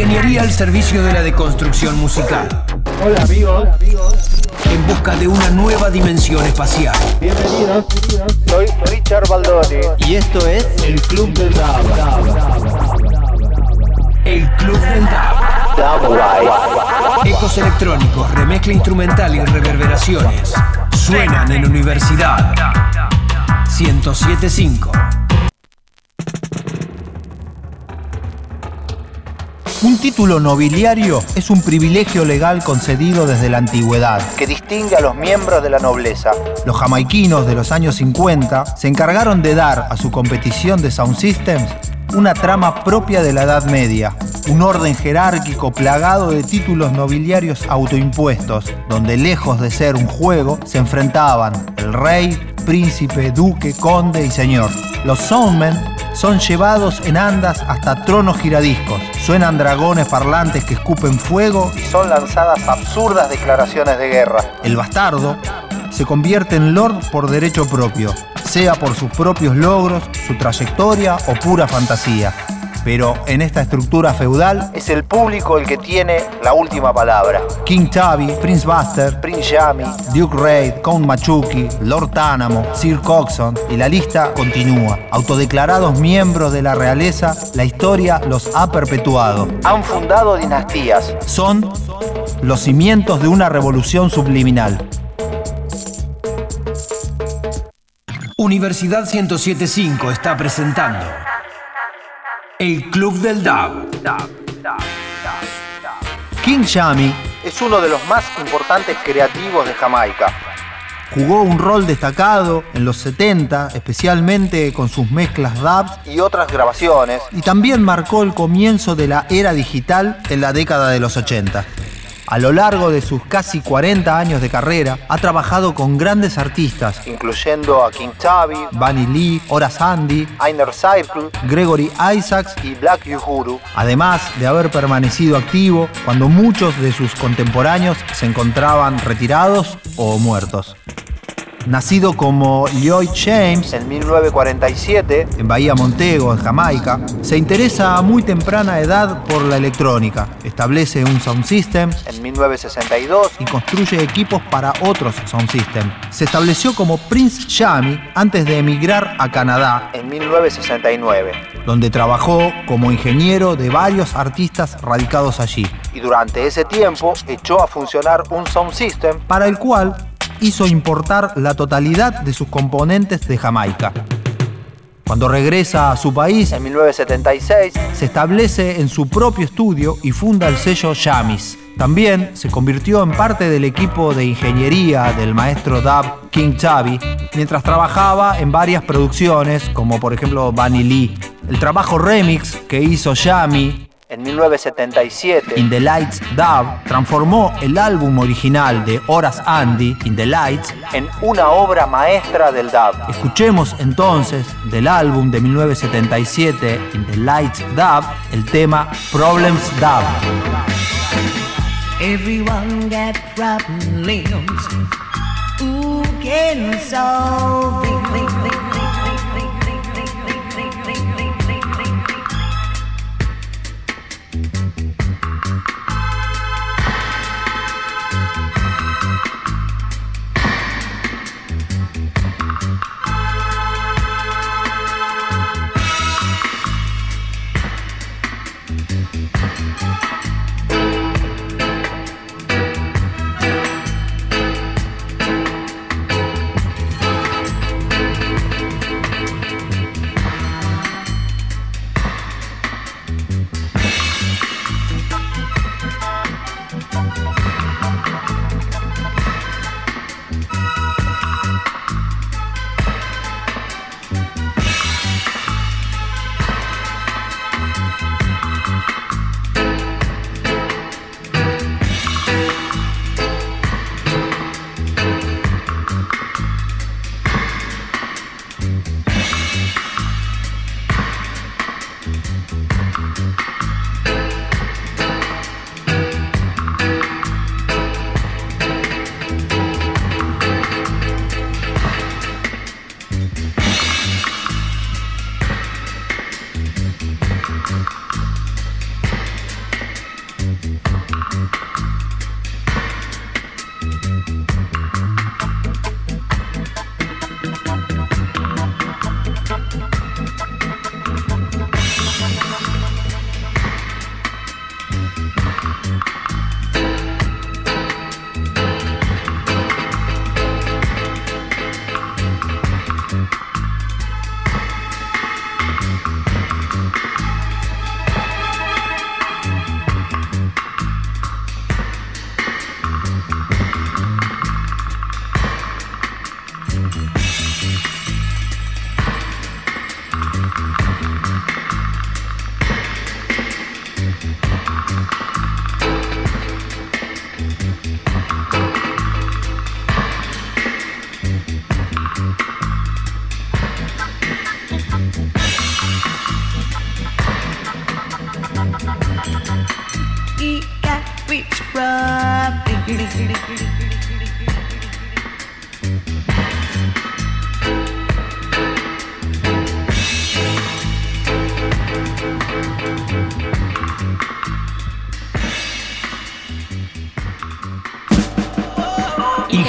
Ingeniería al servicio de la deconstrucción musical. Hola amigos. En busca de una nueva dimensión espacial. Bienvenidos. Soy Richard Baldoni. Y esto es El Club del DAB. El Club del DAB. Ecos electrónicos, remezcla instrumental y reverberaciones. Suenan en Universidad 1075. Un título nobiliario es un privilegio legal concedido desde la antigüedad que distingue a los miembros de la nobleza. Los jamaiquinos de los años 50 se encargaron de dar a su competición de Sound Systems una trama propia de la Edad Media, un orden jerárquico plagado de títulos nobiliarios autoimpuestos, donde lejos de ser un juego se enfrentaban el rey, príncipe, duque, conde y señor. Los soundmen son llevados en andas hasta tronos giradiscos. Suenan dragones parlantes que escupen fuego y son lanzadas absurdas declaraciones de guerra. El bastardo se convierte en lord por derecho propio, sea por sus propios logros, su trayectoria o pura fantasía. Pero en esta estructura feudal es el público el que tiene la última palabra. King Tubby, Prince Buster, Prince Yami, Duke Raid, Count Machuki, Lord Tanamo, Sir Coxon y la lista continúa. Autodeclarados miembros de la realeza, la historia los ha perpetuado. Han fundado dinastías. Son los cimientos de una revolución subliminal. Universidad 1075 está presentando El Club del DAB. King Yami es uno de los más importantes creativos de Jamaica. Jugó un rol destacado en los 70, especialmente con sus mezclas dubs y otras grabaciones, y también marcó el comienzo de la era digital en la década de los 80. A lo largo de sus casi 40 años de carrera, ha trabajado con grandes artistas, incluyendo a King Tubby, Bunny Lee, Horace Andy, Inner Circle, Gregory Isaacs y Black Uhuru, además de haber permanecido activo cuando muchos de sus contemporáneos se encontraban retirados o muertos. Nacido como Lloyd James en 1947 en Bahía Montego, en Jamaica, se interesa a muy temprana edad por la electrónica. Establece un sound system en 1962 y construye equipos para otros sound system. Se estableció como Prince Yami antes de emigrar a Canadá en 1969, donde trabajó como ingeniero de varios artistas radicados allí. Y durante ese tiempo echó a funcionar un sound system para el cual hizo importar la totalidad de sus componentes de Jamaica. Cuando regresa a su país en 1976, se establece en su propio estudio y funda el sello Yamis. También se convirtió en parte del equipo de ingeniería del maestro dub King Tubby, mientras trabajaba en varias producciones, como por ejemplo Bunny Lee. El trabajo remix que hizo Yami en 1977, In the Lights Dub transformó el álbum original de Horace Andy, In the Lights, en una obra maestra del dub. Escuchemos entonces del álbum de 1977, In the Lights Dub, el tema Problems Dub. Everyone got problems. Who can solve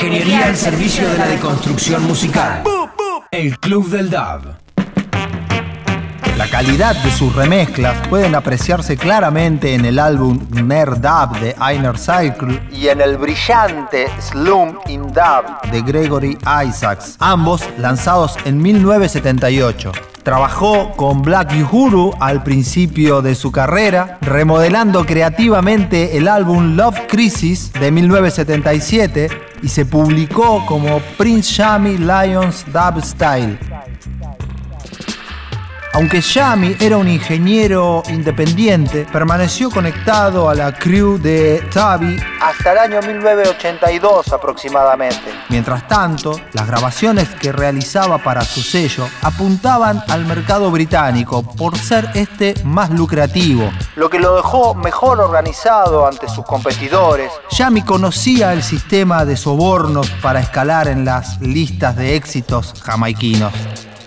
Ingeniería al servicio de la deconstrucción musical. El Club del DAB. La calidad de sus remezclas pueden apreciarse claramente en el álbum Nerd Dub de Einer Cycle y en el brillante Slum in Dub de Gregory Isaacs, ambos lanzados en 1978. Trabajó con Black Uhuru al principio de su carrera, remodelando creativamente el álbum Love Crisis de 1977 y se publicó como Prince Shami Lions Dub Style. Aunque Yami era un ingeniero independiente, permaneció conectado a la crew de Tabi hasta el año 1982 aproximadamente. Mientras tanto, las grabaciones que realizaba para su sello apuntaban al mercado británico por ser este más lucrativo, lo que lo dejó mejor organizado ante sus competidores. Yami conocía el sistema de sobornos para escalar en las listas de éxitos jamaiquinos.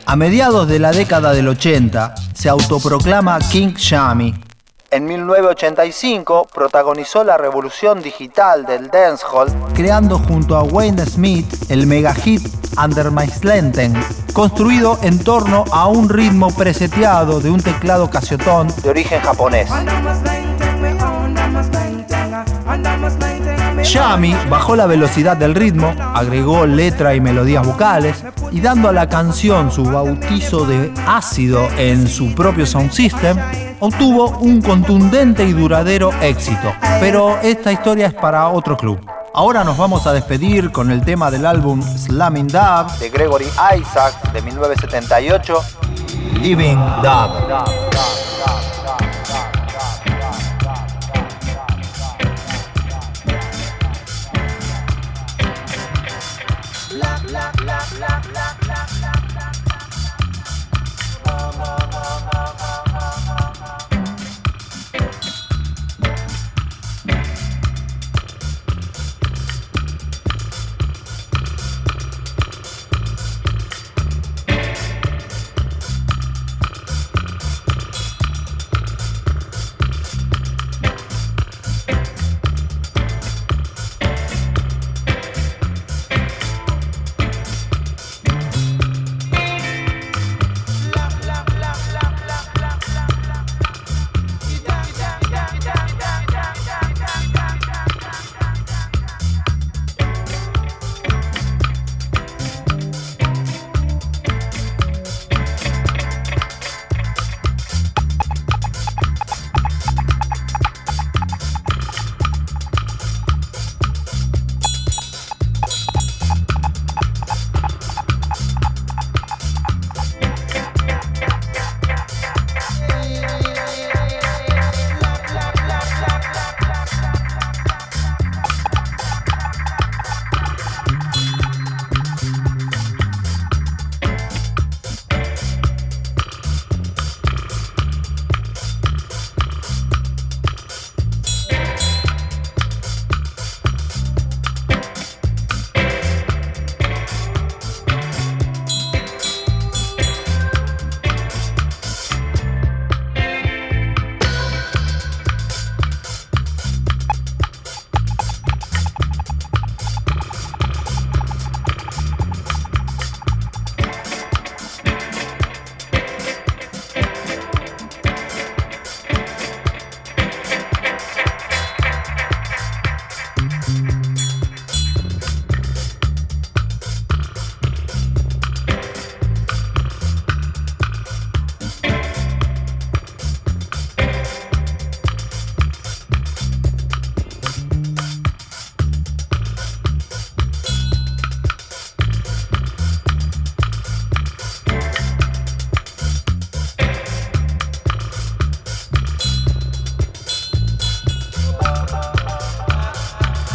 A mediados de la década del 80 se autoproclama King Shami. En 1985 protagonizó la revolución digital del dancehall, creando junto a Wayne Smith el megahit Under My Slanten, construido en torno a un ritmo preseteado de un teclado Casiotón de origen japonés. Yami bajó la velocidad del ritmo, agregó letra y melodías vocales y dando a la canción su bautizo de ácido en su propio sound system, obtuvo un contundente y duradero éxito. Pero esta historia es para otro club. Ahora nos vamos a despedir con el tema del álbum Slamming Dub de Gregory Isaac de 1978, Living la la la la la la.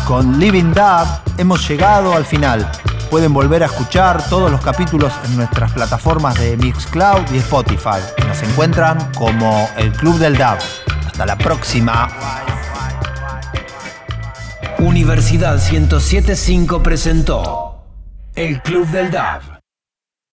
Con Living Dub hemos llegado al final. Pueden volver a escuchar todos los capítulos en nuestras plataformas de Mixcloud y Spotify. Nos encuentran como el Club del Dub. Hasta la próxima. Universidad 1075 presentó El Club del DAB.